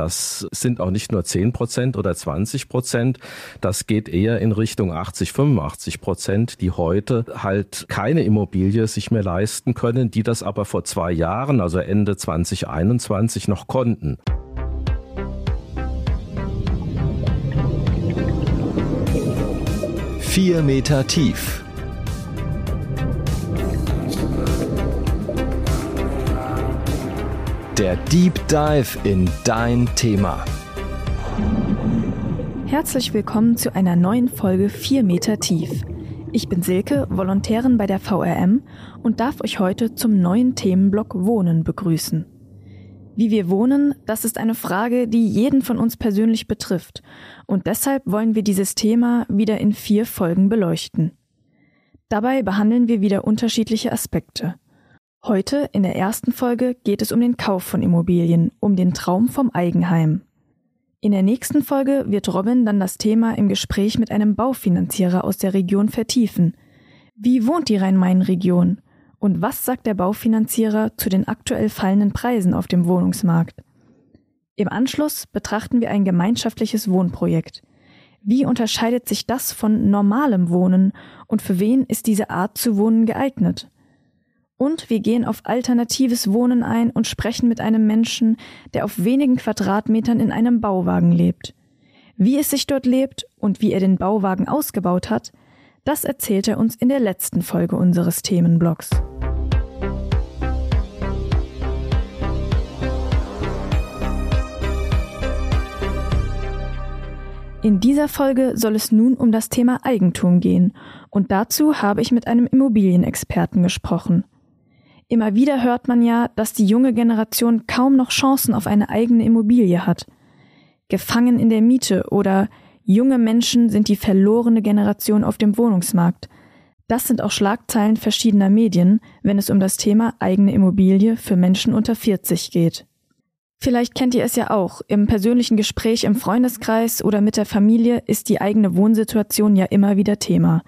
Das sind auch nicht nur 10 Prozent oder 20 Prozent. Das geht eher in Richtung 80, 85 Prozent, die heute halt keine Immobilie sich mehr leisten können, die das aber vor zwei Jahren, also Ende 2021 noch konnten. Vier Meter tief Der Deep Dive in dein Thema. Herzlich willkommen zu einer neuen Folge 4 Meter tief. Ich bin Silke, Volontärin bei der VRM und darf euch heute zum neuen Themenblock Wohnen begrüßen. Wie wir wohnen, das ist eine Frage, die jeden von uns persönlich betrifft und deshalb wollen wir dieses Thema wieder in vier Folgen beleuchten. Dabei behandeln wir wieder unterschiedliche Aspekte. Heute in der ersten Folge geht es um den Kauf von Immobilien, um den Traum vom Eigenheim. In der nächsten Folge wird Robin dann das Thema im Gespräch mit einem Baufinanzierer aus der Region vertiefen. Wie wohnt die Rhein-Main-Region? Und was sagt der Baufinanzierer zu den aktuell fallenden Preisen auf dem Wohnungsmarkt? Im Anschluss betrachten wir ein gemeinschaftliches Wohnprojekt. Wie unterscheidet sich das von normalem Wohnen und für wen ist diese Art zu wohnen geeignet? Und wir gehen auf alternatives Wohnen ein und sprechen mit einem Menschen, der auf wenigen Quadratmetern in einem Bauwagen lebt. Wie es sich dort lebt und wie er den Bauwagen ausgebaut hat, das erzählt er uns in der letzten Folge unseres Themenblocks. In dieser Folge soll es nun um das Thema Eigentum gehen, und dazu habe ich mit einem Immobilienexperten gesprochen. Immer wieder hört man ja, dass die junge Generation kaum noch Chancen auf eine eigene Immobilie hat. Gefangen in der Miete oder junge Menschen sind die verlorene Generation auf dem Wohnungsmarkt. Das sind auch Schlagzeilen verschiedener Medien, wenn es um das Thema eigene Immobilie für Menschen unter 40 geht. Vielleicht kennt ihr es ja auch. Im persönlichen Gespräch im Freundeskreis oder mit der Familie ist die eigene Wohnsituation ja immer wieder Thema.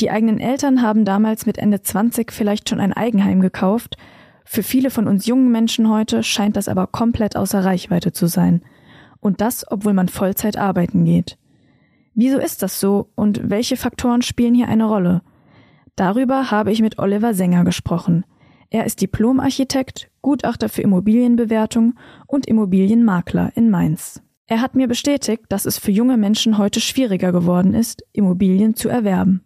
Die eigenen Eltern haben damals mit Ende 20 vielleicht schon ein Eigenheim gekauft. Für viele von uns jungen Menschen heute scheint das aber komplett außer Reichweite zu sein. Und das, obwohl man Vollzeit arbeiten geht. Wieso ist das so und welche Faktoren spielen hier eine Rolle? Darüber habe ich mit Oliver Sänger gesprochen. Er ist Diplomarchitekt, Gutachter für Immobilienbewertung und Immobilienmakler in Mainz. Er hat mir bestätigt, dass es für junge Menschen heute schwieriger geworden ist, Immobilien zu erwerben.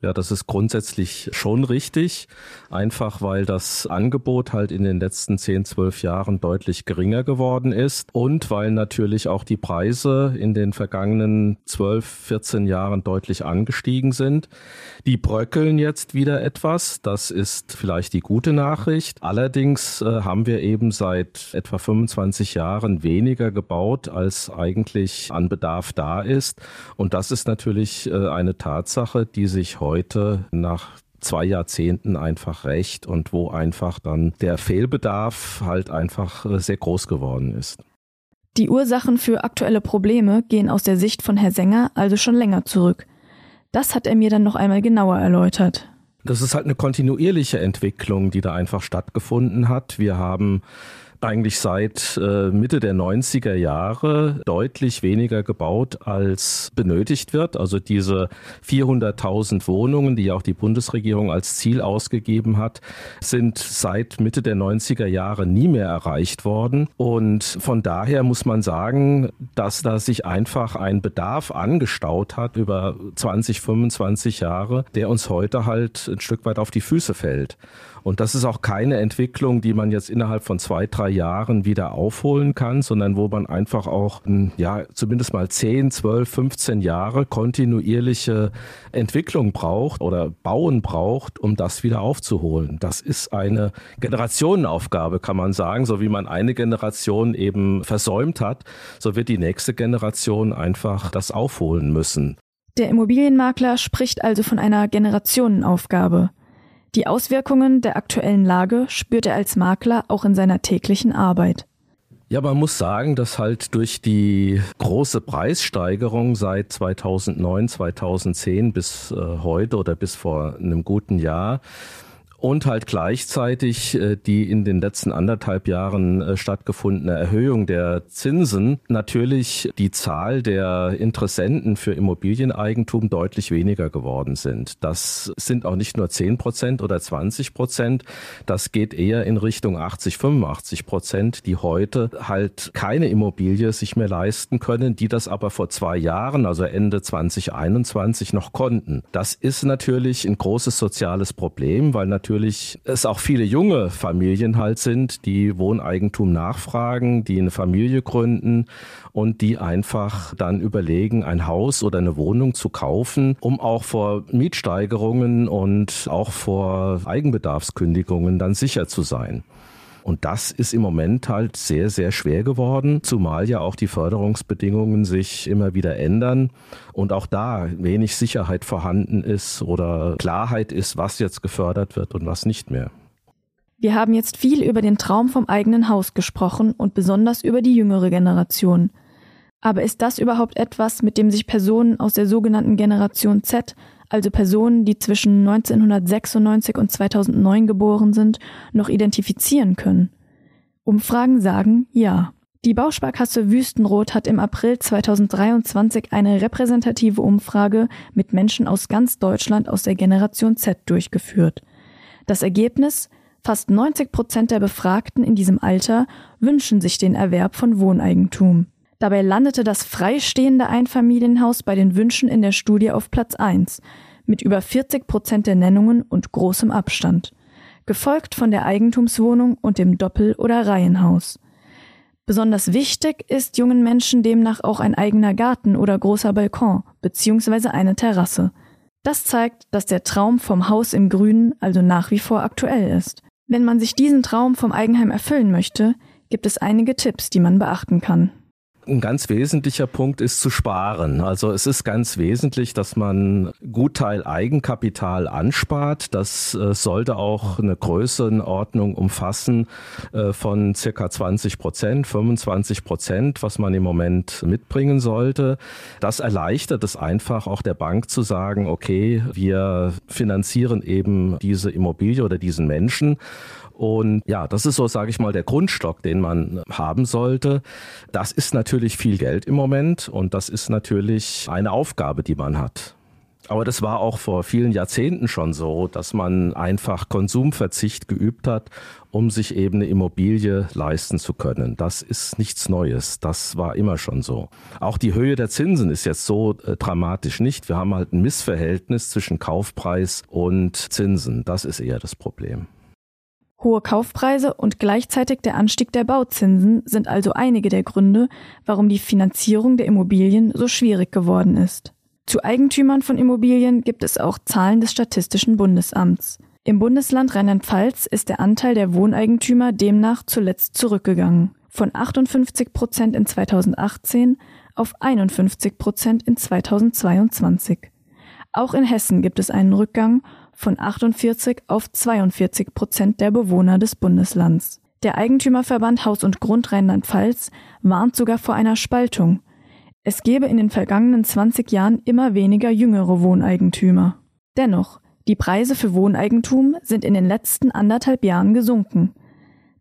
Ja, das ist grundsätzlich schon richtig, einfach weil das Angebot halt in den letzten 10, 12 Jahren deutlich geringer geworden ist und weil natürlich auch die Preise in den vergangenen 12, 14 Jahren deutlich angestiegen sind. Die bröckeln jetzt wieder etwas, das ist vielleicht die gute Nachricht. Allerdings äh, haben wir eben seit etwa 25 Jahren weniger gebaut, als eigentlich an Bedarf da ist und das ist natürlich äh, eine Tatsache, die sich nach zwei Jahrzehnten einfach recht und wo einfach dann der Fehlbedarf halt einfach äh, sehr groß geworden ist. Die Ursachen für aktuelle Probleme gehen aus der Sicht von Herr Sänger also schon länger zurück. Das hat er mir dann noch einmal genauer erläutert. Das ist halt eine kontinuierliche Entwicklung, die da einfach stattgefunden hat. Wir haben eigentlich seit äh, Mitte der 90er Jahre deutlich weniger gebaut, als benötigt wird. Also diese 400.000 Wohnungen, die auch die Bundesregierung als Ziel ausgegeben hat, sind seit Mitte der 90er Jahre nie mehr erreicht worden. Und von daher muss man sagen, dass da sich einfach ein Bedarf angestaut hat über 20, 25 Jahre, der uns heute halt ein Stück weit auf die Füße fällt. Und das ist auch keine Entwicklung, die man jetzt innerhalb von zwei, drei Jahren wieder aufholen kann, sondern wo man einfach auch, hm, ja, zumindest mal 10, 12, 15 Jahre kontinuierliche Entwicklung braucht oder Bauen braucht, um das wieder aufzuholen. Das ist eine Generationenaufgabe, kann man sagen. So wie man eine Generation eben versäumt hat, so wird die nächste Generation einfach das aufholen müssen. Der Immobilienmakler spricht also von einer Generationenaufgabe. Die Auswirkungen der aktuellen Lage spürt er als Makler auch in seiner täglichen Arbeit. Ja, man muss sagen, dass halt durch die große Preissteigerung seit 2009, 2010 bis äh, heute oder bis vor einem guten Jahr und halt gleichzeitig äh, die in den letzten anderthalb Jahren äh, stattgefundene Erhöhung der Zinsen natürlich die Zahl der Interessenten für Immobilieneigentum deutlich weniger geworden sind. Das sind auch nicht nur 10 Prozent oder 20 Prozent, das geht eher in Richtung 80, 85 Prozent, die heute halt keine Immobilie sich mehr leisten können, die das aber vor zwei Jahren, also Ende 2021 noch konnten. Das ist natürlich ein großes soziales Problem, weil natürlich natürlich es auch viele junge Familien halt sind, die Wohneigentum nachfragen, die eine Familie gründen und die einfach dann überlegen, ein Haus oder eine Wohnung zu kaufen, um auch vor Mietsteigerungen und auch vor Eigenbedarfskündigungen dann sicher zu sein. Und das ist im Moment halt sehr, sehr schwer geworden, zumal ja auch die Förderungsbedingungen sich immer wieder ändern und auch da wenig Sicherheit vorhanden ist oder Klarheit ist, was jetzt gefördert wird und was nicht mehr. Wir haben jetzt viel über den Traum vom eigenen Haus gesprochen und besonders über die jüngere Generation. Aber ist das überhaupt etwas, mit dem sich Personen aus der sogenannten Generation Z also Personen, die zwischen 1996 und 2009 geboren sind, noch identifizieren können? Umfragen sagen ja. Die Bausparkasse Wüstenrot hat im April 2023 eine repräsentative Umfrage mit Menschen aus ganz Deutschland aus der Generation Z durchgeführt. Das Ergebnis? Fast 90 Prozent der Befragten in diesem Alter wünschen sich den Erwerb von Wohneigentum. Dabei landete das freistehende Einfamilienhaus bei den Wünschen in der Studie auf Platz 1 mit über 40 Prozent der Nennungen und großem Abstand, gefolgt von der Eigentumswohnung und dem Doppel- oder Reihenhaus. Besonders wichtig ist jungen Menschen demnach auch ein eigener Garten oder großer Balkon bzw. eine Terrasse. Das zeigt, dass der Traum vom Haus im Grünen also nach wie vor aktuell ist. Wenn man sich diesen Traum vom Eigenheim erfüllen möchte, gibt es einige Tipps, die man beachten kann ein ganz wesentlicher Punkt ist zu sparen. Also es ist ganz wesentlich, dass man Gutteil Eigenkapital anspart. Das äh, sollte auch eine Größenordnung umfassen äh, von circa 20 Prozent, 25 Prozent, was man im Moment mitbringen sollte. Das erleichtert es einfach auch der Bank zu sagen, okay, wir finanzieren eben diese Immobilie oder diesen Menschen und ja, das ist so, sage ich mal, der Grundstock, den man haben sollte. Das ist natürlich viel Geld im Moment und das ist natürlich eine Aufgabe, die man hat. Aber das war auch vor vielen Jahrzehnten schon so, dass man einfach Konsumverzicht geübt hat, um sich eben eine Immobilie leisten zu können. Das ist nichts Neues. Das war immer schon so. Auch die Höhe der Zinsen ist jetzt so äh, dramatisch nicht. Wir haben halt ein Missverhältnis zwischen Kaufpreis und Zinsen. Das ist eher das Problem. Hohe Kaufpreise und gleichzeitig der Anstieg der Bauzinsen sind also einige der Gründe, warum die Finanzierung der Immobilien so schwierig geworden ist. Zu Eigentümern von Immobilien gibt es auch Zahlen des Statistischen Bundesamts. Im Bundesland Rheinland-Pfalz ist der Anteil der Wohneigentümer demnach zuletzt zurückgegangen. Von 58 Prozent in 2018 auf 51 Prozent in 2022. Auch in Hessen gibt es einen Rückgang von 48 auf 42 Prozent der Bewohner des Bundeslands. Der Eigentümerverband Haus und Grund Rheinland-Pfalz warnt sogar vor einer Spaltung. Es gebe in den vergangenen 20 Jahren immer weniger jüngere Wohneigentümer. Dennoch, die Preise für Wohneigentum sind in den letzten anderthalb Jahren gesunken.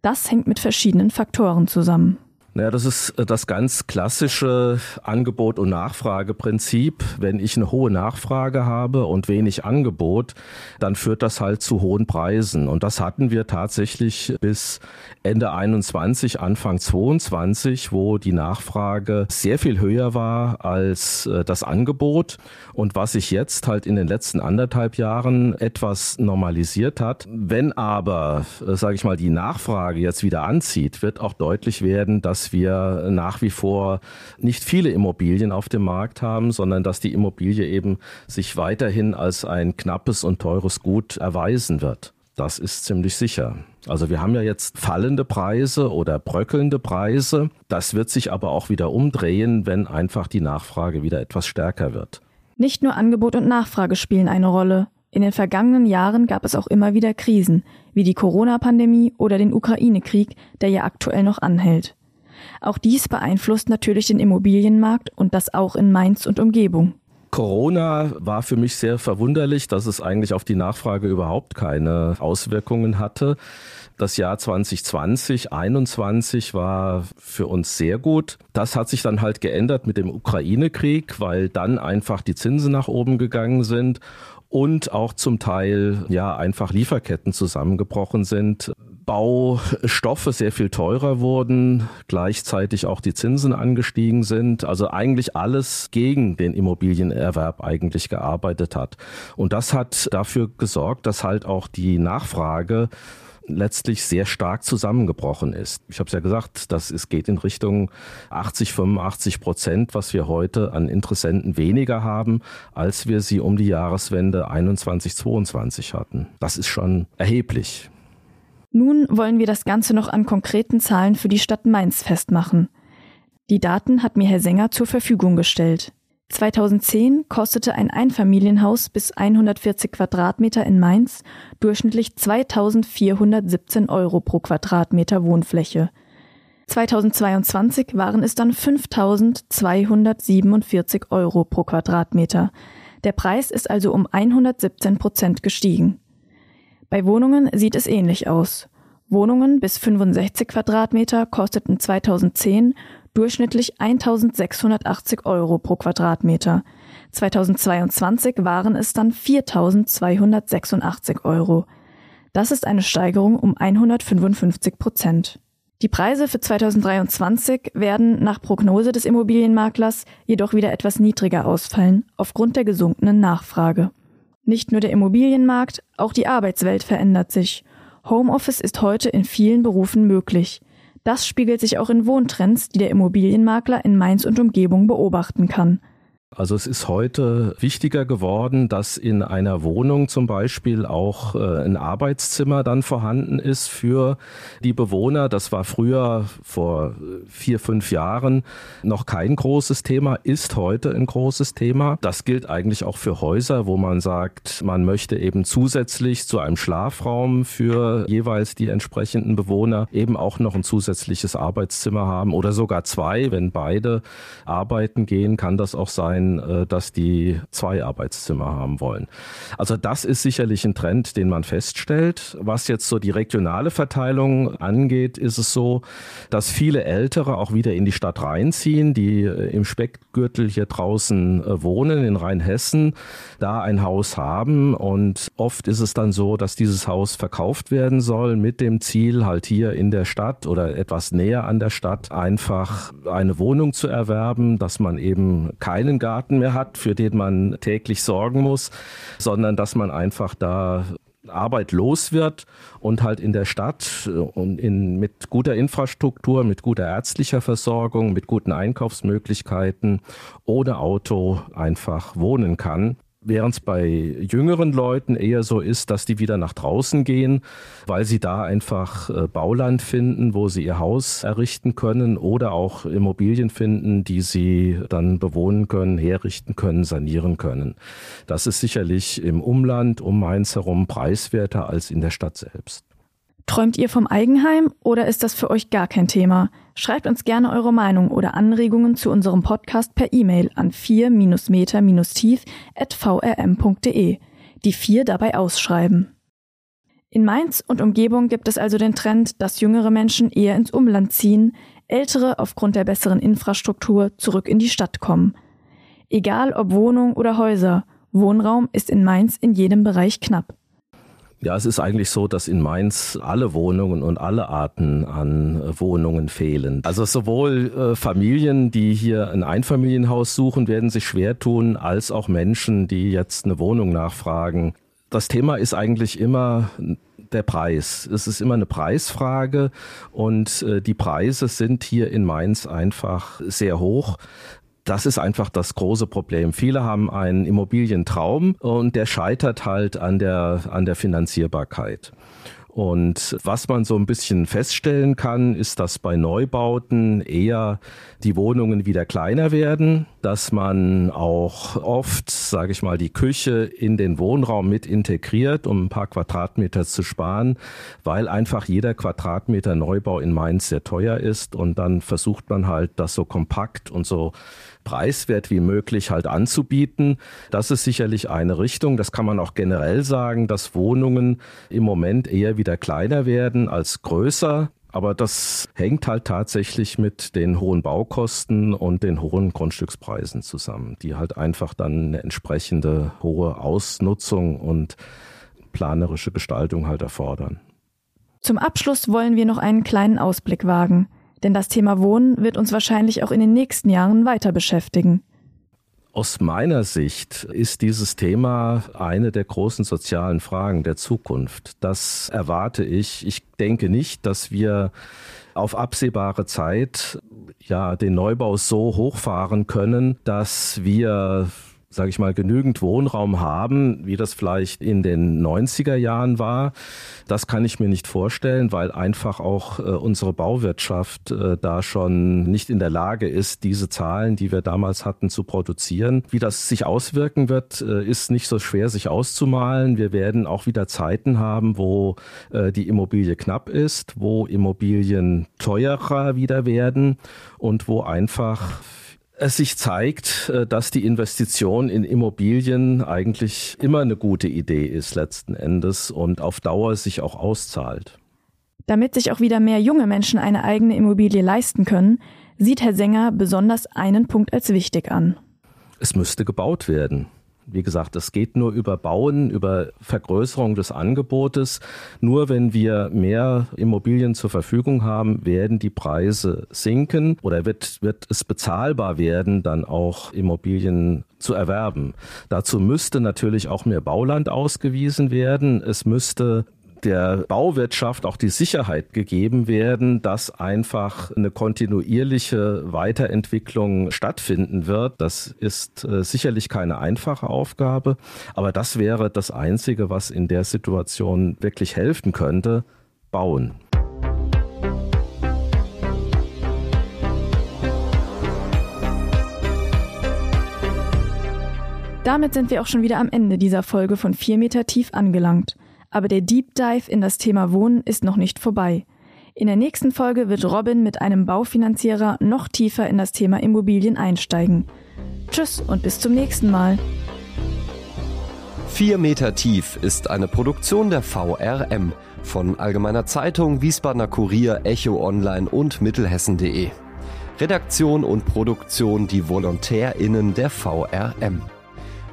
Das hängt mit verschiedenen Faktoren zusammen. Naja, das ist äh, das ganz klassische Angebot- und Nachfrageprinzip. Wenn ich eine hohe Nachfrage habe und wenig Angebot, dann führt das halt zu hohen Preisen. Und das hatten wir tatsächlich bis Ende 21, Anfang 22, wo die Nachfrage sehr viel höher war als äh, das Angebot. Und was sich jetzt halt in den letzten anderthalb Jahren etwas normalisiert hat. Wenn aber, äh, sage ich mal, die Nachfrage jetzt wieder anzieht, wird auch deutlich werden, dass wir nach wie vor nicht viele Immobilien auf dem Markt haben, sondern dass die Immobilie eben sich weiterhin als ein knappes und teures Gut erweisen wird. Das ist ziemlich sicher. Also wir haben ja jetzt fallende Preise oder bröckelnde Preise. Das wird sich aber auch wieder umdrehen, wenn einfach die Nachfrage wieder etwas stärker wird. Nicht nur Angebot und Nachfrage spielen eine Rolle. In den vergangenen Jahren gab es auch immer wieder Krisen, wie die Corona-Pandemie oder den Ukraine-Krieg, der ja aktuell noch anhält. Auch dies beeinflusst natürlich den Immobilienmarkt und das auch in Mainz und Umgebung. Corona war für mich sehr verwunderlich, dass es eigentlich auf die Nachfrage überhaupt keine Auswirkungen hatte. Das Jahr 2020, 2021 war für uns sehr gut. Das hat sich dann halt geändert mit dem Ukraine-Krieg, weil dann einfach die Zinsen nach oben gegangen sind und auch zum Teil ja einfach Lieferketten zusammengebrochen sind. Baustoffe sehr viel teurer wurden, gleichzeitig auch die Zinsen angestiegen sind, also eigentlich alles gegen den Immobilienerwerb eigentlich gearbeitet hat. Und das hat dafür gesorgt, dass halt auch die Nachfrage letztlich sehr stark zusammengebrochen ist. Ich habe es ja gesagt, dass es geht in Richtung 80, 85 Prozent, was wir heute an Interessenten weniger haben, als wir sie um die Jahreswende 21, 22 hatten. Das ist schon erheblich. Nun wollen wir das Ganze noch an konkreten Zahlen für die Stadt Mainz festmachen. Die Daten hat mir Herr Sänger zur Verfügung gestellt. 2010 kostete ein Einfamilienhaus bis 140 Quadratmeter in Mainz durchschnittlich 2417 Euro pro Quadratmeter Wohnfläche. 2022 waren es dann 5247 Euro pro Quadratmeter. Der Preis ist also um 117 Prozent gestiegen. Bei Wohnungen sieht es ähnlich aus. Wohnungen bis 65 Quadratmeter kosteten 2010 durchschnittlich 1680 Euro pro Quadratmeter. 2022 waren es dann 4286 Euro. Das ist eine Steigerung um 155 Prozent. Die Preise für 2023 werden nach Prognose des Immobilienmaklers jedoch wieder etwas niedriger ausfallen, aufgrund der gesunkenen Nachfrage. Nicht nur der Immobilienmarkt, auch die Arbeitswelt verändert sich. Homeoffice ist heute in vielen Berufen möglich. Das spiegelt sich auch in Wohntrends, die der Immobilienmakler in Mainz und Umgebung beobachten kann. Also es ist heute wichtiger geworden, dass in einer Wohnung zum Beispiel auch äh, ein Arbeitszimmer dann vorhanden ist für die Bewohner. Das war früher vor vier, fünf Jahren noch kein großes Thema, ist heute ein großes Thema. Das gilt eigentlich auch für Häuser, wo man sagt, man möchte eben zusätzlich zu einem Schlafraum für jeweils die entsprechenden Bewohner eben auch noch ein zusätzliches Arbeitszimmer haben oder sogar zwei. Wenn beide arbeiten gehen, kann das auch sein, sein, äh, dass die zwei Arbeitszimmer haben wollen. Also das ist sicherlich ein Trend, den man feststellt. Was jetzt so die regionale Verteilung angeht, ist es so, dass viele Ältere auch wieder in die Stadt reinziehen, die äh, im Speckgürtel hier draußen äh, wohnen, in Rheinhessen, da ein Haus haben. Und oft ist es dann so, dass dieses Haus verkauft werden soll mit dem Ziel, halt hier in der Stadt oder etwas näher an der Stadt einfach eine Wohnung zu erwerben, dass man eben keinen Garten mehr hat, für den man täglich sorgen muss, sondern dass man einfach da Arbeit los wird und halt in der Stadt und in, mit guter Infrastruktur, mit guter ärztlicher Versorgung, mit guten Einkaufsmöglichkeiten ohne Auto einfach wohnen kann. Während es bei jüngeren Leuten eher so ist, dass die wieder nach draußen gehen, weil sie da einfach äh, Bauland finden, wo sie ihr Haus errichten können oder auch Immobilien finden, die sie dann bewohnen können, herrichten können, sanieren können. Das ist sicherlich im Umland um Mainz herum preiswerter als in der Stadt selbst. Träumt ihr vom Eigenheim oder ist das für euch gar kein Thema? Schreibt uns gerne eure Meinung oder Anregungen zu unserem Podcast per E-Mail an 4-meter-tief.vrm.de. Die 4 dabei ausschreiben. In Mainz und Umgebung gibt es also den Trend, dass jüngere Menschen eher ins Umland ziehen, ältere aufgrund der besseren Infrastruktur zurück in die Stadt kommen. Egal ob Wohnung oder Häuser, Wohnraum ist in Mainz in jedem Bereich knapp. Ja, es ist eigentlich so, dass in Mainz alle Wohnungen und alle Arten an äh, Wohnungen fehlen. Also sowohl äh, Familien, die hier ein Einfamilienhaus suchen, werden sich schwer tun, als auch Menschen, die jetzt eine Wohnung nachfragen. Das Thema ist eigentlich immer der Preis. Es ist immer eine Preisfrage und äh, die Preise sind hier in Mainz einfach sehr hoch. Das ist einfach das große Problem. Viele haben einen Immobilientraum und der scheitert halt an der, an der Finanzierbarkeit. Und was man so ein bisschen feststellen kann, ist, dass bei Neubauten eher die Wohnungen wieder kleiner werden, dass man auch oft, sage ich mal, die Küche in den Wohnraum mit integriert, um ein paar Quadratmeter zu sparen, weil einfach jeder Quadratmeter Neubau in Mainz sehr teuer ist und dann versucht man halt, das so kompakt und so preiswert wie möglich halt anzubieten. Das ist sicherlich eine Richtung. Das kann man auch generell sagen, dass Wohnungen im Moment eher wieder kleiner werden als größer. Aber das hängt halt tatsächlich mit den hohen Baukosten und den hohen Grundstückspreisen zusammen, die halt einfach dann eine entsprechende hohe Ausnutzung und planerische Gestaltung halt erfordern. Zum Abschluss wollen wir noch einen kleinen Ausblick wagen. Denn das Thema Wohnen wird uns wahrscheinlich auch in den nächsten Jahren weiter beschäftigen. Aus meiner Sicht ist dieses Thema eine der großen sozialen Fragen der Zukunft. Das erwarte ich. Ich denke nicht, dass wir auf absehbare Zeit ja den Neubau so hochfahren können, dass wir sage ich mal, genügend Wohnraum haben, wie das vielleicht in den 90er Jahren war. Das kann ich mir nicht vorstellen, weil einfach auch äh, unsere Bauwirtschaft äh, da schon nicht in der Lage ist, diese Zahlen, die wir damals hatten, zu produzieren. Wie das sich auswirken wird, äh, ist nicht so schwer sich auszumalen. Wir werden auch wieder Zeiten haben, wo äh, die Immobilie knapp ist, wo Immobilien teurer wieder werden und wo einfach es sich zeigt, äh, dass die Investition in Immobilien eigentlich immer eine gute Idee ist letzten Endes und auf Dauer sich auch auszahlt. Damit sich auch wieder mehr junge Menschen eine eigene Immobilie leisten können, sieht Herr Sänger besonders einen Punkt als wichtig an. Es müsste gebaut werden. Wie gesagt, das geht nur über Bauen, über Vergrößerung des Angebotes. Nur wenn wir mehr Immobilien zur Verfügung haben, werden die Preise sinken oder wird, wird es bezahlbar werden, dann auch Immobilien zu erwerben. Dazu müsste natürlich auch mehr Bauland ausgewiesen werden. Es müsste der Bauwirtschaft auch die Sicherheit gegeben werden, dass einfach eine kontinuierliche Weiterentwicklung stattfinden wird. Das ist äh, sicherlich keine einfache Aufgabe, aber das wäre das Einzige, was in der Situation wirklich helfen könnte, bauen. Damit sind wir auch schon wieder am Ende dieser Folge von 4 Meter tief angelangt. Aber der Deep Dive in das Thema Wohnen ist noch nicht vorbei. In der nächsten Folge wird Robin mit einem Baufinanzierer noch tiefer in das Thema Immobilien einsteigen. Tschüss und bis zum nächsten Mal. 4 Meter tief ist eine Produktion der VRM von Allgemeiner Zeitung, Wiesbadener Kurier, Echo Online und Mittelhessen.de. Redaktion und Produktion die VolontärInnen der VRM.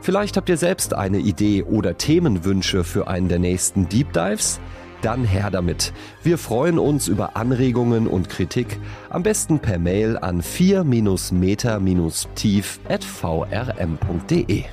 Vielleicht habt ihr selbst eine Idee oder Themenwünsche für einen der nächsten Deep Dives? Dann her damit. Wir freuen uns über Anregungen und Kritik, am besten per Mail an 4-meter-tief at vrm.de.